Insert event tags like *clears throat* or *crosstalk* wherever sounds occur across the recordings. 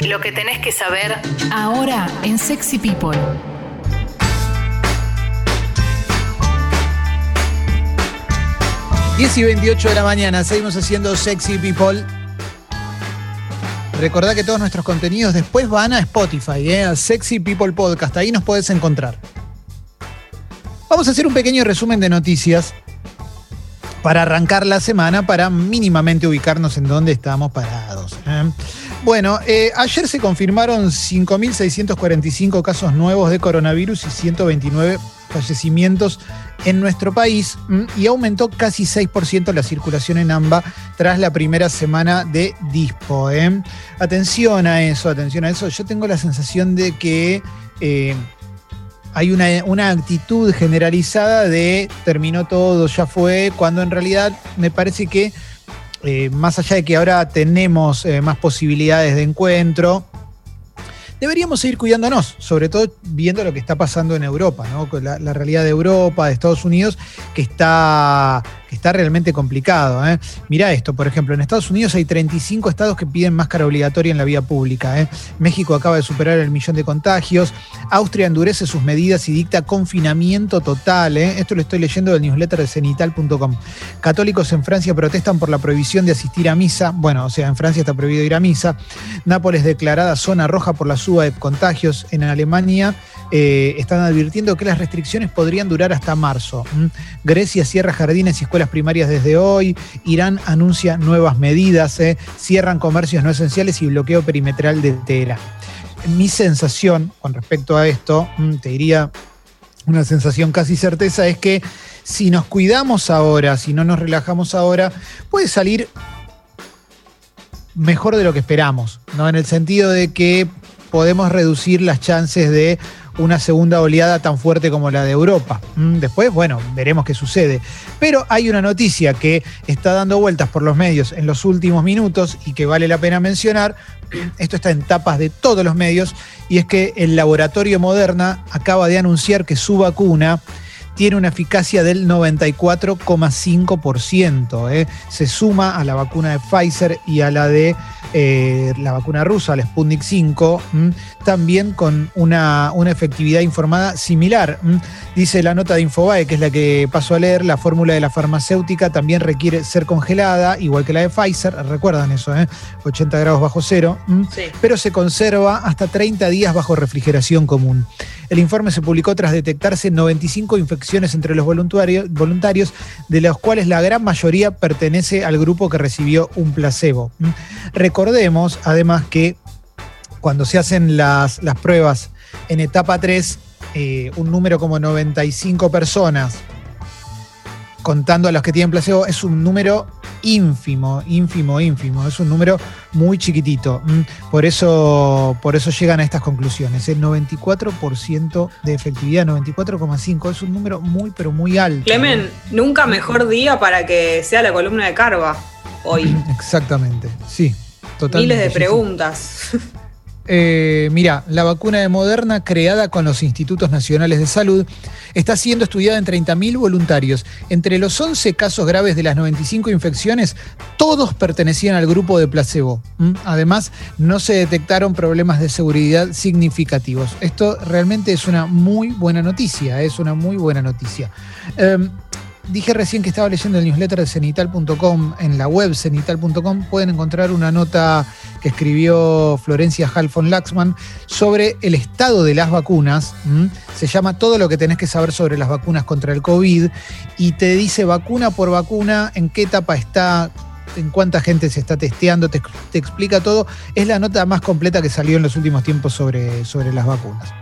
Lo que tenés que saber ahora en Sexy People. Diez y 28 de la mañana, seguimos haciendo Sexy People. Recordá que todos nuestros contenidos después van a Spotify, ¿eh? a Sexy People Podcast, ahí nos podés encontrar. Vamos a hacer un pequeño resumen de noticias para arrancar la semana, para mínimamente ubicarnos en dónde estamos parados. ¿eh? Bueno, eh, ayer se confirmaron 5.645 casos nuevos de coronavirus y 129 fallecimientos en nuestro país y aumentó casi 6% la circulación en AMBA tras la primera semana de Dispo. ¿eh? Atención a eso, atención a eso. Yo tengo la sensación de que eh, hay una, actitud generalizada de terminó todo, ya fue, cuando en realidad me parece que eh, más allá de que ahora tenemos más posibilidades de encuentro, deberíamos seguir cuidándonos, sobre todo viendo lo que está pasando en Europa, ¿no? la realidad de Europa, de Estados Unidos, que está que está realmente complicado. ¿eh? Mirá esto, por ejemplo, en Estados Unidos hay 35 estados que piden máscara obligatoria en la vía pública. ¿eh? México acaba de superar el millón de contagios. Austria endurece sus medidas y dicta confinamiento total. ¿eh? Esto lo estoy leyendo del newsletter de cenital.com. Católicos en Francia protestan por la prohibición de asistir a misa. Bueno, o sea, en Francia está prohibido ir a misa. Nápoles declarada zona roja por la suba de contagios. En Alemania eh, están advirtiendo que las restricciones podrían durar hasta marzo. Grecia cierra jardines y escuelas primarias desde hoy. Irán anuncia nuevas medidas. ¿eh? Cierran comercios no esenciales y bloqueo perimetral de Teherán. Mi sensación con respecto a esto, te diría una sensación casi certeza, es que si nos cuidamos ahora, si no nos relajamos ahora, puede salir mejor de lo que esperamos, ¿no? En el sentido de que podemos reducir las chances de una segunda oleada tan fuerte como la de Europa. Mm, después, bueno, veremos qué sucede. Pero hay una noticia que está dando vueltas por los medios en los últimos minutos y que vale la pena mencionar. *clears throat* Esto está en tapas de todos los medios y es que el laboratorio Moderna acaba de anunciar que su vacuna tiene una eficacia del 94,5%. ¿eh? Se suma a la vacuna de Pfizer y a la de eh, la vacuna rusa, la Sputnik 5, también con una, una, efectividad informada similar. Dice la nota de Infobae, que es la que paso a leer, la fórmula de la farmacéutica también requiere ser congelada, igual que la de Pfizer, recuerdan eso, 80 ¿eh? grados bajo cero, pero se conserva hasta 30 días bajo refrigeración común. El informe se publicó tras detectarse 95 infecciones entre los voluntarios, de los cuales la gran mayoría pertenece al grupo que recibió un placebo. Recordemos, además, que cuando se hacen las, las pruebas en etapa 3, eh, un número como 95 personas, contando a los que tienen placebo, es un número ínfimo, ínfimo, ínfimo. Es un número muy chiquitito. Mm, por eso, por eso llegan a estas conclusiones. El 94% de efectividad, 94,5%, es un número muy, pero muy alto. Clemen, nunca mejor día para que sea la columna de Carva hoy. *clears throat* Exactamente, sí. Totalmente. Miles de preguntas. *laughs* Eh, mira, la vacuna de Moderna, creada con los Institutos Nacionales de Salud, está siendo estudiada en 30.000 voluntarios. Entre los 11 casos graves de las 95 infecciones, todos pertenecían al grupo de placebo. ¿Mm? Además, no se detectaron problemas de seguridad significativos. Esto realmente es una muy buena noticia, es una muy buena noticia. Em, dije recién que estaba leyendo el newsletter de cenital.com, en la web cenital.com pueden encontrar una nota que escribió Florencia Halfon Laxman sobre el estado de las vacunas. Se llama Todo lo que tenés que saber sobre las vacunas contra el COVID y te dice vacuna por vacuna en qué etapa está, en cuánta gente se está testeando, te, explica todo. Es la nota más completa que salió en los últimos tiempos sobre, sobre las vacunas.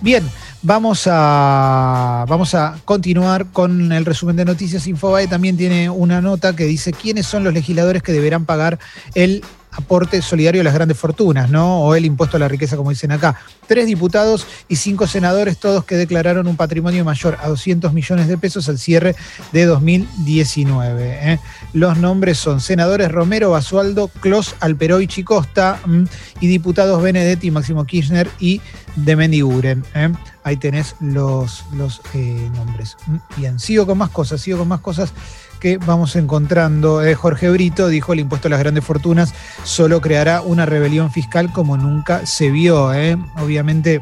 Bien. Vamos a, vamos a continuar con el resumen de noticias. Infobae también tiene una nota que dice quiénes son los legisladores que deberán pagar el aporte solidario a las grandes fortunas, ¿no? O el impuesto a la riqueza, como dicen acá. Tres diputados y cinco senadores, todos que declararon un patrimonio mayor a 200 millones de pesos al cierre de 2019. ¿eh? Los nombres son senadores Romero, Basualdo, Clos, Alperoichi Costa y diputados Benedetti, Máximo Kirchner y de Mendiguren. ¿eh? Ahí tenés los, los eh, nombres. Bien, sigo con más cosas, sigo con más cosas que vamos encontrando. Eh, Jorge Brito dijo el impuesto a las grandes fortunas solo creará una rebelión fiscal como nunca se vio. Eh. Obviamente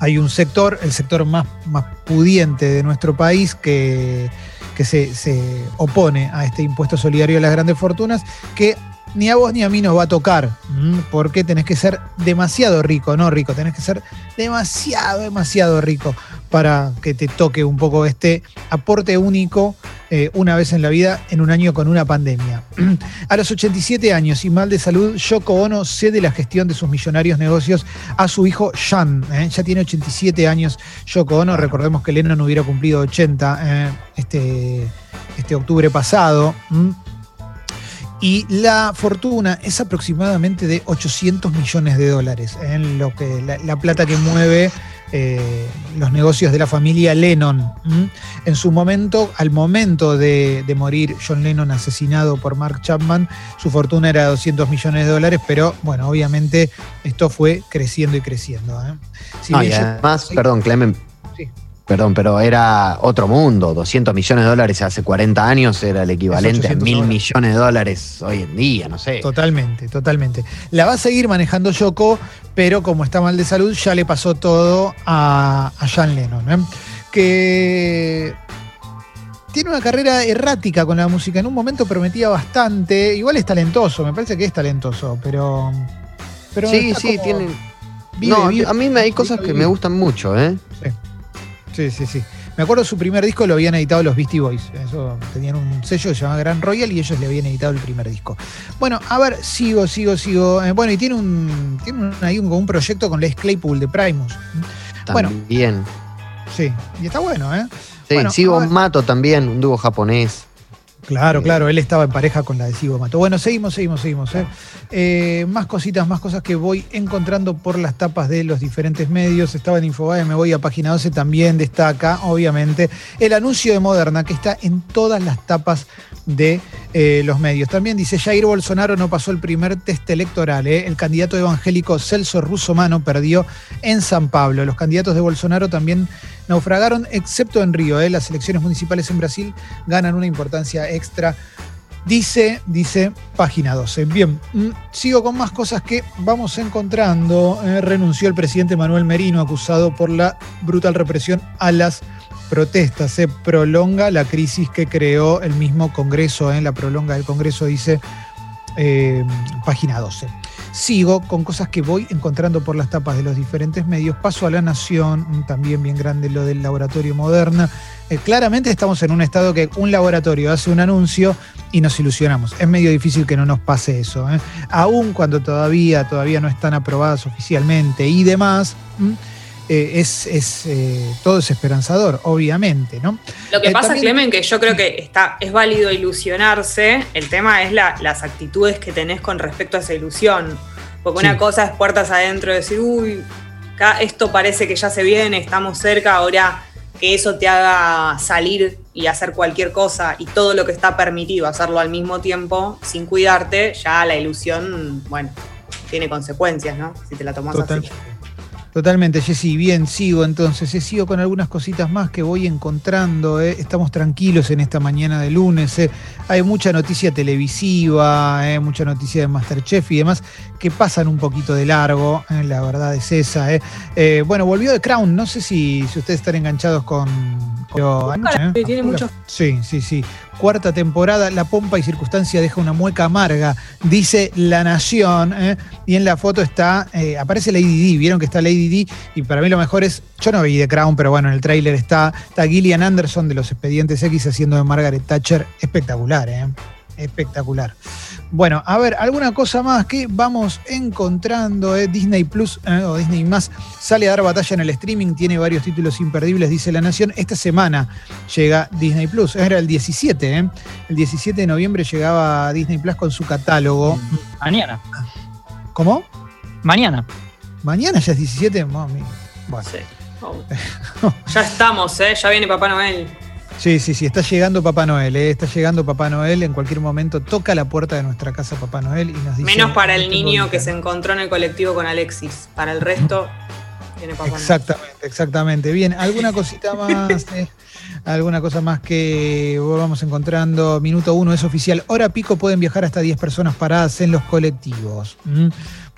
hay un sector, el sector más, más pudiente de nuestro país, que, que se, se opone a este impuesto solidario a las grandes fortunas, que ni a vos ni a mí nos va a tocar, porque tenés que ser demasiado rico, no rico, tenés que ser demasiado, demasiado rico para que te toque un poco este aporte único eh, una vez en la vida en un año con una pandemia. *clears throat* A los 87 años y mal de salud, Yoko Ono cede la gestión de sus millonarios negocios a su hijo Sean. ¿eh? Ya tiene 87 años Yoko Ono, recordemos que Lennon hubiera cumplido 80 eh, este, este octubre pasado y la fortuna es aproximadamente de 800 millones de dólares, en lo que la, plata que mueve eh, los negocios de la familia Lennon. En su momento, al momento de, morir John Lennon asesinado por Mark Chapman, su fortuna era de 200 millones de dólares, pero bueno, obviamente esto fue creciendo y creciendo. ¿eh? y además, perdón, Clemen, Perdón, pero era otro mundo. 200 millones de dólares hace 40 años era el equivalente a mil millones de dólares hoy en día, no sé. Totalmente, totalmente. La va a seguir manejando Yoko, pero como está mal de salud, ya le pasó todo a, a John Lennon. ¿eh? Que tiene una carrera errática con la música. En un momento prometía bastante. Igual es talentoso, me parece que es talentoso, pero. pero sí, sí, tiene. no, a mí me hay cosas que me gustan mucho, ¿eh? Sí. Sí, sí, sí. Me acuerdo su primer disco lo habían editado los Beastie Boys. Eso tenían un sello que se llamaba Gran Royal y ellos le habían editado el primer disco. Bueno, a ver, sigo, sigo, sigo. Eh, bueno, y tiene un, tiene ahí un, un, proyecto con Les Claypool de Primus. También. Bueno, sí, y está bueno, ¿eh? Sí, sigo Mato también, un dúo japonés. Claro, claro, él estaba en pareja con la de Sigo Mato. Bueno, seguimos, seguimos, seguimos. ¿eh? Eh, más cositas, más cosas que voy encontrando por las tapas de los diferentes medios. Estaba en Infobae, me voy a página 12, también destaca, obviamente, el anuncio de Moderna, que está en todas las tapas de eh, los medios. También dice, Jair Bolsonaro no pasó el primer test electoral. El candidato evangélico Celso Russomano perdió en San Pablo. Los candidatos de Bolsonaro también naufragaron, excepto en Río. ¿eh? Las elecciones municipales en Brasil ganan una importancia extra. Dice, dice página 12. Bien, mm, sigo con más cosas que vamos encontrando. Eh, renunció el presidente Manuel Merino, acusado por la brutal represión a las protestas. Se prolonga la crisis que creó el mismo Congreso. ¿eh? La prolonga del Congreso, dice página 12 sigo con cosas que voy encontrando por las tapas de los diferentes medios. Paso a La Nación, también bien grande lo del laboratorio Moderna. Eh, claramente estamos en un estado que un laboratorio hace un anuncio y nos ilusionamos. Es medio difícil que no nos pase eso. ¿eh? Aún cuando todavía, todavía no están aprobadas oficialmente y demás. Eh, es, todo es esperanzador, obviamente, ¿no? Lo que pasa, Clemen, que yo creo que está, es válido ilusionarse, el tema es las actitudes que tenés con respecto a esa ilusión. Porque una cosa es puertas adentro, decir, uy, esto parece que ya se viene, estamos cerca, ahora que eso te haga salir y hacer cualquier cosa y todo lo que está permitido hacerlo al mismo tiempo, sin cuidarte, ya la ilusión, bueno, tiene consecuencias, ¿no? Si te la tomas así. Totalmente, Jessy. Bien, sigo entonces. Eh, sigo con algunas cositas más que voy encontrando. Eh. Estamos tranquilos en esta mañana de lunes. Eh. Hay mucha noticia televisiva, mucha noticia de Masterchef y demás que pasan un poquito de largo. La verdad es esa. bueno, volvió de Crown. No sé si, si ustedes están enganchados con. Tiene mucho. Sí, sí, sí cuarta temporada, La pompa y circunstancia deja una mueca amarga, dice La Nación, ¿eh? y en la foto está, eh, aparece Lady D, vieron que está Lady D, y para mí lo mejor es, yo no vi The Crown, pero bueno, en el tráiler está, está Gillian Anderson de los Expedientes X haciendo de Margaret Thatcher, espectacular, ¿eh? espectacular. Bueno, a ver, alguna cosa más que vamos encontrando. Eh? Disney Plus eh, o Disney Más sale a dar batalla en el streaming, tiene varios títulos imperdibles, dice La Nación. Esta semana llega Disney Plus, era el 17, ¿eh? El 17 de noviembre llegaba Disney Plus con su catálogo. Mañana. ¿Cómo? Mañana. Mañana ya es 17, mami. Bueno. *laughs* ya estamos, ¿eh? Ya viene Papá Noel. Sí, sí, sí, está llegando Papá Noel, ¿eh? está llegando Papá Noel, en cualquier momento toca la puerta de nuestra casa Papá Noel y nos dice... Menos para el niño que se encontró en el colectivo con Alexis, para el resto viene Papá Exactamente, exactamente. Bien, ¿alguna cosita *laughs* más? Eh? ¿Alguna cosa más que vamos encontrando? Minuto uno es oficial. Hora pico pueden viajar hasta 10 personas paradas en los colectivos. ¿Mm?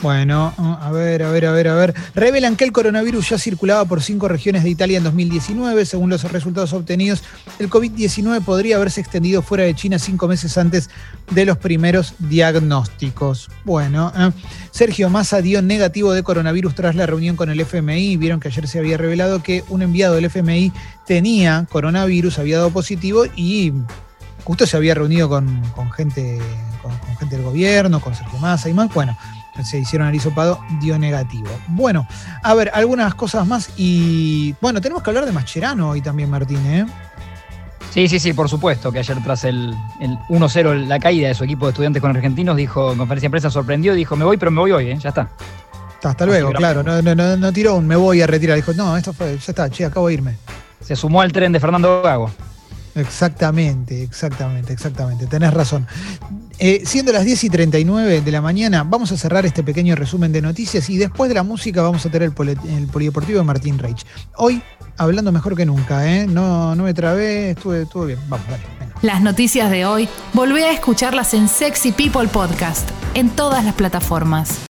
Bueno, a ver, a ver, a ver, a ver. Revelan que el coronavirus ya circulaba por cinco regiones de Italia en 2019. Según los resultados obtenidos, el COVID-19 podría haberse extendido fuera de China cinco meses antes de los primeros diagnósticos. Bueno, ¿eh? Sergio Massa dio negativo de coronavirus tras la reunión con el FMI. Vieron que ayer se había revelado que un enviado del FMI tenía coronavirus, había dado positivo y justo se había reunido con, gente, con, con gente del gobierno, con Sergio Massa y más. Bueno se hicieron el hisopado, dio negativo. Bueno, a ver, algunas cosas más y bueno, tenemos que hablar de Mascherano hoy también, Martín, ¿eh? Sí, sí, sí, por supuesto, que ayer tras el, 1-0, la caída de su equipo de estudiantes con argentinos, dijo en conferencia de prensa, sorprendió, dijo, me voy, pero me voy hoy, ¿eh? ya está. Hasta luego, claro, no, no, no, tiró un me voy a retirar, dijo, no, esto fue, ya está, che, acabo de irme. Se sumó al tren de Fernando Gago. Exactamente, exactamente, exactamente. Tenés razón. Eh, siendo las 10 y 39 de la mañana, vamos a cerrar este pequeño resumen de noticias y después de la música vamos a tener el, polideportivo de Martín Reich. Hoy, hablando mejor que nunca, ¿eh? no, no me trabé, estuve, estuve bien. Vamos, dale. Las noticias de hoy, volví a escucharlas en Sexy People Podcast, en todas las plataformas.